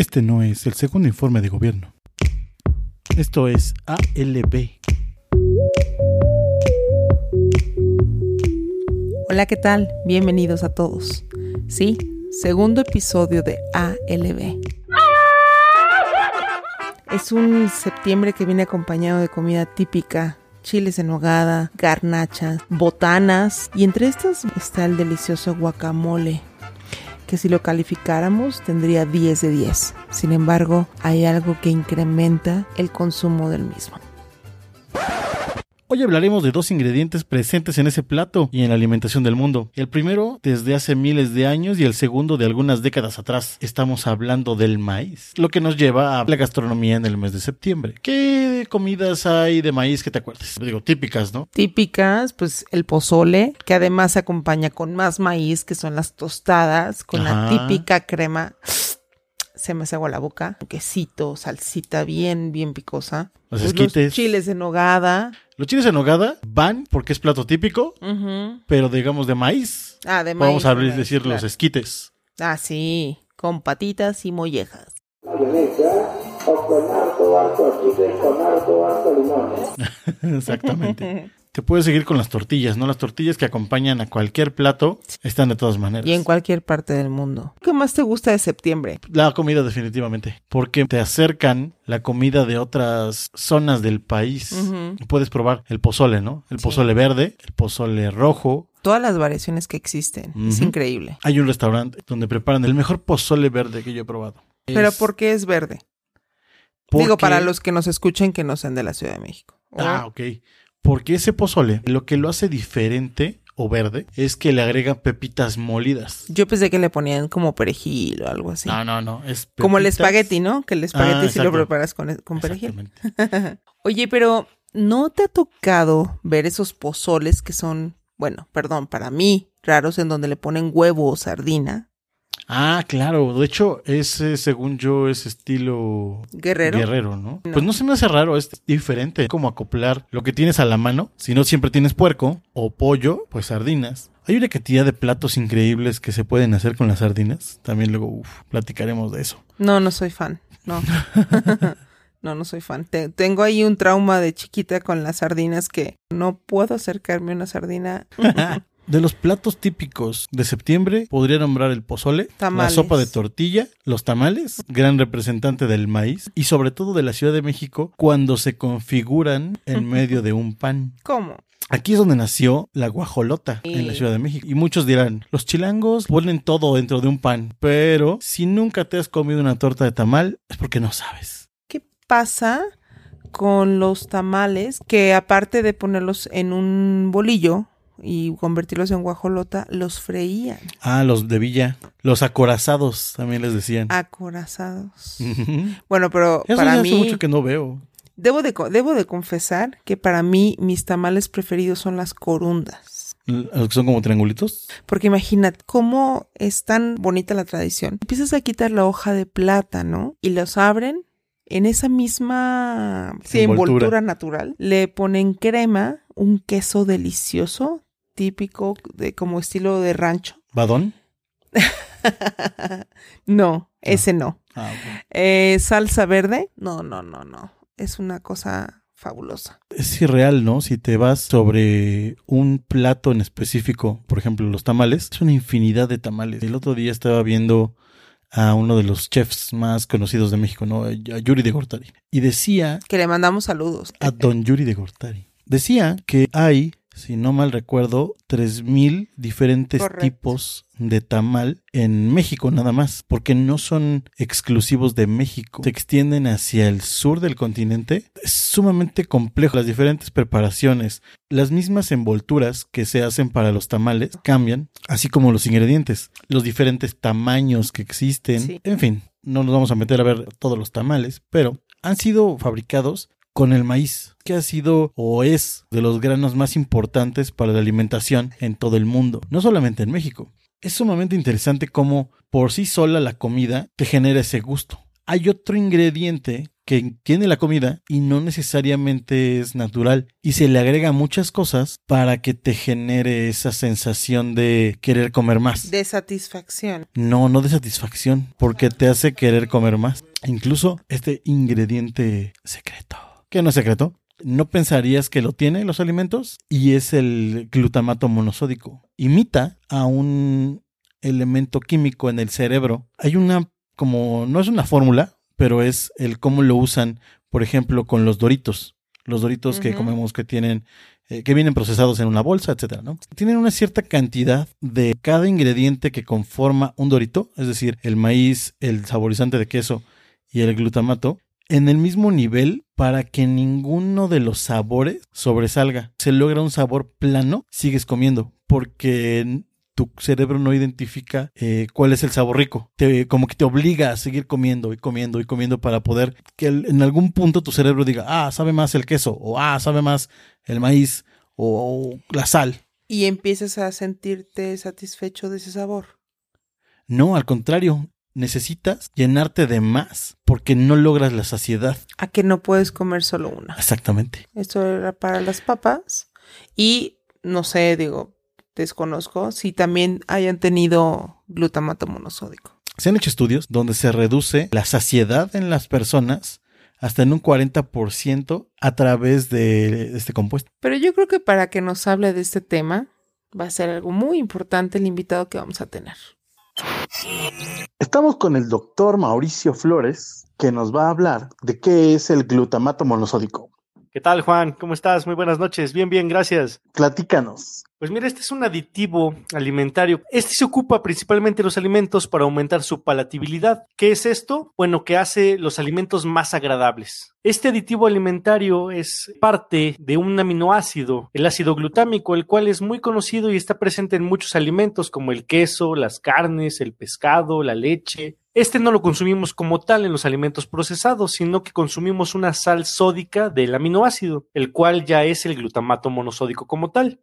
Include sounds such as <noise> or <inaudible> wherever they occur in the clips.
Este no es el segundo informe de gobierno. Esto es ALB. Hola, ¿qué tal? Bienvenidos a todos. Sí, segundo episodio de ALB. Es un septiembre que viene acompañado de comida típica, chiles en nogada, garnachas, botanas y entre estas está el delicioso guacamole, que si lo calificáramos tendría 10 de 10. Sin embargo, hay algo que incrementa el consumo del mismo. Hoy hablaremos de dos ingredientes presentes en ese plato y en la alimentación del mundo. El primero desde hace miles de años y el segundo de algunas décadas atrás. Estamos hablando del maíz, lo que nos lleva a la gastronomía en el mes de septiembre. ¿Qué comidas hay de maíz que te acuerdes? Digo, típicas, ¿no? Típicas, pues el pozole, que además se acompaña con más maíz, que son las tostadas, con la típica crema. Se me hace agua la boca. Quesito, salsita bien, bien picosa. Los Pues esquites. chiles en nogada. Los chiles en nogada van porque es plato típico, Ujú. pero digamos de maíz. Ah, de maíz. Vamos a maíz, decir los claro. esquites. Ah, sí, con patitas y mollejas. Exactamente. Te puedes seguir con las tortillas, ¿no? Las tortillas que acompañan a cualquier plato están de todas maneras. Y en cualquier parte del mundo. ¿Qué más te gusta de septiembre? La comida definitivamente, porque te acercan la comida de otras zonas del país. Puedes probar el pozole, ¿no? El Sí. pozole verde, el pozole rojo. Todas las variaciones que existen. Es increíble. Hay un restaurante donde preparan el mejor pozole verde que yo he probado. Pero Es ¿por qué es verde? porque- Digo, para los que nos escuchen que no sean de la Ciudad de México. O- Ah, ok. Porque ese pozole, lo que lo hace diferente o verde es que le agregan pepitas molidas. Yo pensé que le ponían como perejil o algo así. No, no, no. Es como el espagueti, ¿no? Que el espagueti Ah, sí lo preparas con, con perejil. Exactamente. <laughs> Oye, pero ¿no te ha tocado ver esos pozoles que son, bueno, perdón, para mí, raros en donde le ponen huevo o sardina? Ah, claro. De hecho, ese, según yo, es estilo Guerrero. guerrero, ¿no? No. Pues no se me hace raro, es diferente. Como acoplar lo que tienes a la mano. Si no siempre tienes puerco o pollo, pues sardinas. Hay una cantidad de platos increíbles que se pueden hacer con las sardinas. También luego uf, platicaremos de eso. No, no soy fan. No. <laughs> no, no soy fan. Te- tengo ahí un trauma de chiquita con las sardinas que no puedo acercarme a una sardina. <laughs> De los platos típicos de septiembre, podría nombrar el pozole, Tamales. la sopa de tortilla, los tamales, gran representante del maíz, y sobre todo de la Ciudad de México, cuando se configuran en <laughs> medio de un pan. ¿Cómo? Aquí es donde nació la guajolota en la. Ciudad de México. Y muchos dirán, los chilangos ponen todo dentro de un pan, pero si nunca te has comido una torta de tamal, es porque no sabes. ¿Qué pasa con los tamales que aparte de ponerlos en un bolillo y convertirlos en guajolota, los freían Ah, los de Villa, los acorazados también les decían. acorazados? Bueno, pero Eso para ya mí hace mucho que no veo. debo de debo de confesar que para mí mis tamales preferidos son las corundas. Los que son como triangulitos. Porque imagínate cómo es tan bonita la tradición. Empiezas a quitar la hoja de plátano y los abren en esa misma sí, envoltura natural. Le ponen crema, un queso delicioso, típico de como estilo de rancho. <laughs> ¿Badón? no, ese no. Ah. Eh, salsa verde, no, no, no, no. Es una cosa fabulosa. Es irreal, ¿no? Si te vas sobre un plato en específico, por ejemplo, los tamales, es una infinidad de tamales. El otro día estaba viendo a uno de los chefs más conocidos de México, ¿no? A Yuri de Gortari. Y decía, Que le mandamos saludos. a don Yuri de Gortari, decía que hay, si no mal recuerdo, 3.000 diferentes Correcto. tipos de tamal en México nada más, porque no son exclusivos de México, se extienden hacia el sur del continente. Es sumamente complejo las diferentes preparaciones, las mismas envolturas que se hacen para los tamales cambian, así como los ingredientes, los diferentes tamaños que existen, Sí. en fin, no nos vamos a meter a ver todos los tamales, pero han sido fabricados con el maíz, que ha sido o es de los granos más importantes para la alimentación en todo el mundo, no solamente en México. Es sumamente interesante cómo por sí sola la comida te genera ese gusto. hay otro ingrediente que tiene la comida y no necesariamente es natural y se le agrega muchas cosas para que te genere esa sensación de querer comer más. De satisfacción. No, no de satisfacción, porque te hace querer comer más. Incluso este ingrediente secreto, que no es secreto, no pensarías que lo tiene los alimentos y es el glutamato monosódico. Imita a un elemento químico en el cerebro. Hay una, como, no es una fórmula, pero es el cómo lo usan, por ejemplo, con los doritos. Los doritos que comemos que tienen, eh, que vienen procesados en una bolsa, etcétera, ¿no? Tienen una cierta cantidad de cada ingrediente que conforma un dorito, es decir, el maíz, el saborizante de queso y el glutamato, en el mismo nivel para que ninguno de los sabores sobresalga. Se logra un sabor plano, sigues comiendo, porque tu cerebro no identifica eh, cuál es el sabor rico. Te, como que te obliga a seguir comiendo y comiendo y comiendo para poder que el- en algún punto tu cerebro diga, ah, sabe más el queso, o ah, sabe más el maíz, o, o la sal. Y empiezas a sentirte satisfecho de ese sabor. No, al contrario, necesitas llenarte de más porque no logras la saciedad. A que no puedes comer solo una. Exactamente. Esto era para las papas. Y no sé, digo, desconozco si también hayan tenido glutamato monosódico. Se han hecho estudios donde se reduce la saciedad en las personas hasta en un 40% a través de este compuesto. Pero yo creo que para que nos hable de este tema va a ser algo muy importante el invitado que vamos a tener. Estamos con el doctor Mauricio Flores, que nos va a hablar de qué es el glutamato monosódico. ¿Qué tal, Juan? ¿Cómo estás? Muy buenas noches. Bien, bien, gracias. Platícanos. Pues mira, este es un aditivo alimentario. Este se ocupa principalmente de los alimentos para aumentar su palatabilidad. ¿Qué es esto? Bueno, que hace los alimentos más agradables. Este aditivo alimentario es parte de un aminoácido, el ácido glutámico, el cual es muy conocido y está presente en muchos alimentos como el queso, las carnes, el pescado, la leche. Este no lo consumimos como tal en los alimentos procesados, sino que consumimos una sal sódica del aminoácido, el cual ya es el glutamato monosódico como tal.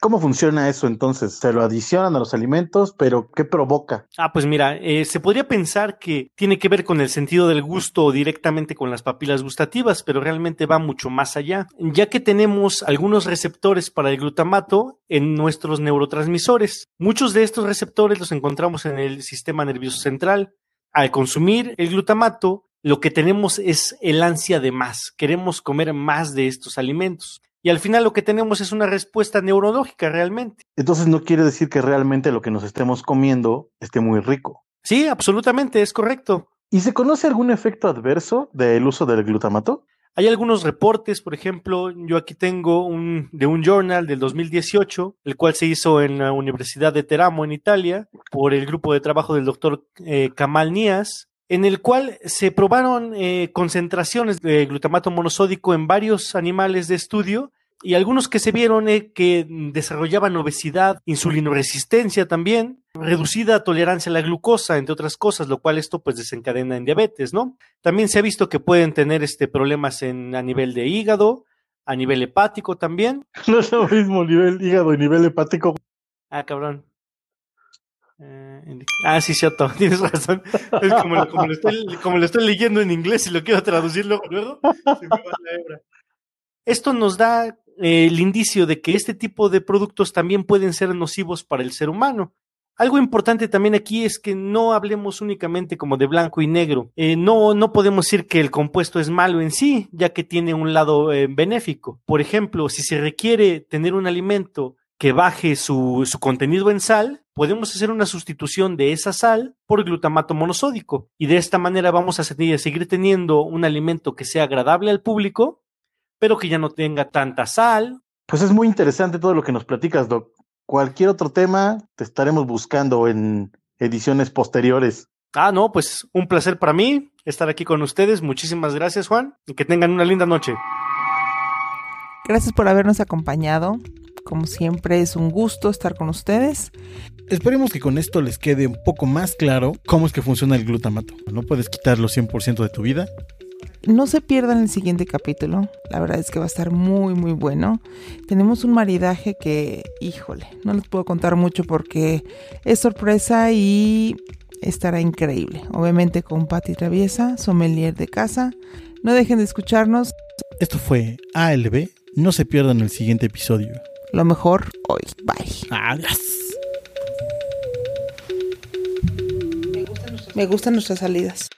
¿Cómo funciona eso entonces? Se lo adicionan a los alimentos, pero ¿qué provoca? Ah, pues mira, eh, se podría pensar que tiene que ver con el sentido del gusto o directamente con las papilas gustativas, pero realmente va mucho más allá, ya que tenemos algunos receptores para el glutamato en nuestros neurotransmisores. Muchos de estos receptores los encontramos en el sistema nervioso central. Al consumir el glutamato, lo que tenemos es el ansia de más. Queremos comer más de estos alimentos. Y al final lo que tenemos es una respuesta neurológica realmente. Entonces no quiere decir que realmente lo que nos estemos comiendo esté muy rico. Sí, absolutamente, es correcto. ¿Y se conoce algún efecto adverso del uso del glutamato? Hay algunos reportes, por ejemplo, yo aquí tengo un de un journal del 2018, el cual se hizo en la Universidad de Teramo en Italia por el grupo de trabajo del doctor eh, Kamal Nias, en el cual se probaron eh, concentraciones de glutamato monosódico en varios animales de estudio y algunos que se vieron eh, que desarrollaban obesidad, insulinoresistencia también, reducida tolerancia a la glucosa, entre otras cosas, lo cual esto pues desencadena en diabetes, ¿no? También se ha visto que pueden tener este problemas en, a nivel de hígado, a nivel hepático también. No es lo mismo nivel hígado y nivel hepático. Ah, cabrón. Eh, ah, sí, cierto, <laughs> tienes razón. Es como, lo- estoy, leyendo en inglés y lo quiero traducir luego, luego, se me va la hebra. Esto nos da eh, el indicio de que este tipo de productos también pueden ser nocivos para el ser humano. Algo importante también aquí es que no hablemos únicamente como de blanco y negro. Eh, no, no podemos decir que el compuesto es malo en sí, ya que tiene un lado benéfico. Por ejemplo, si se requiere tener un alimento que baje su, su contenido en sal, podemos hacer una sustitución de esa sal por glutamato monosódico. Y de esta manera vamos a seguir seguir teniendo un alimento que sea agradable al público, pero que ya no tenga tanta sal. Pues es muy interesante todo lo que nos platicas, Doc. Cualquier otro tema te estaremos buscando en ediciones posteriores. Ah, no, pues un placer para mí estar aquí con ustedes. Muchísimas gracias, Juan, y que tengan una linda noche. Gracias por habernos acompañado. Como siempre es un gusto estar con ustedes. Esperemos que con esto les quede un poco más claro cómo es que funciona el glutamato. No puedes quitarlo 100% de tu vida. No se pierdan el siguiente capítulo. La verdad es que va a estar muy, muy bueno. Tenemos un maridaje que, híjole, no les puedo contar mucho porque es sorpresa y estará increíble. Obviamente con Patti Traviesa, sommelier de casa. No dejen de escucharnos. Esto fue ALB. No se pierdan el siguiente episodio. Lo mejor hoy. Bye. Adiós. Me gustan nuestras salidas.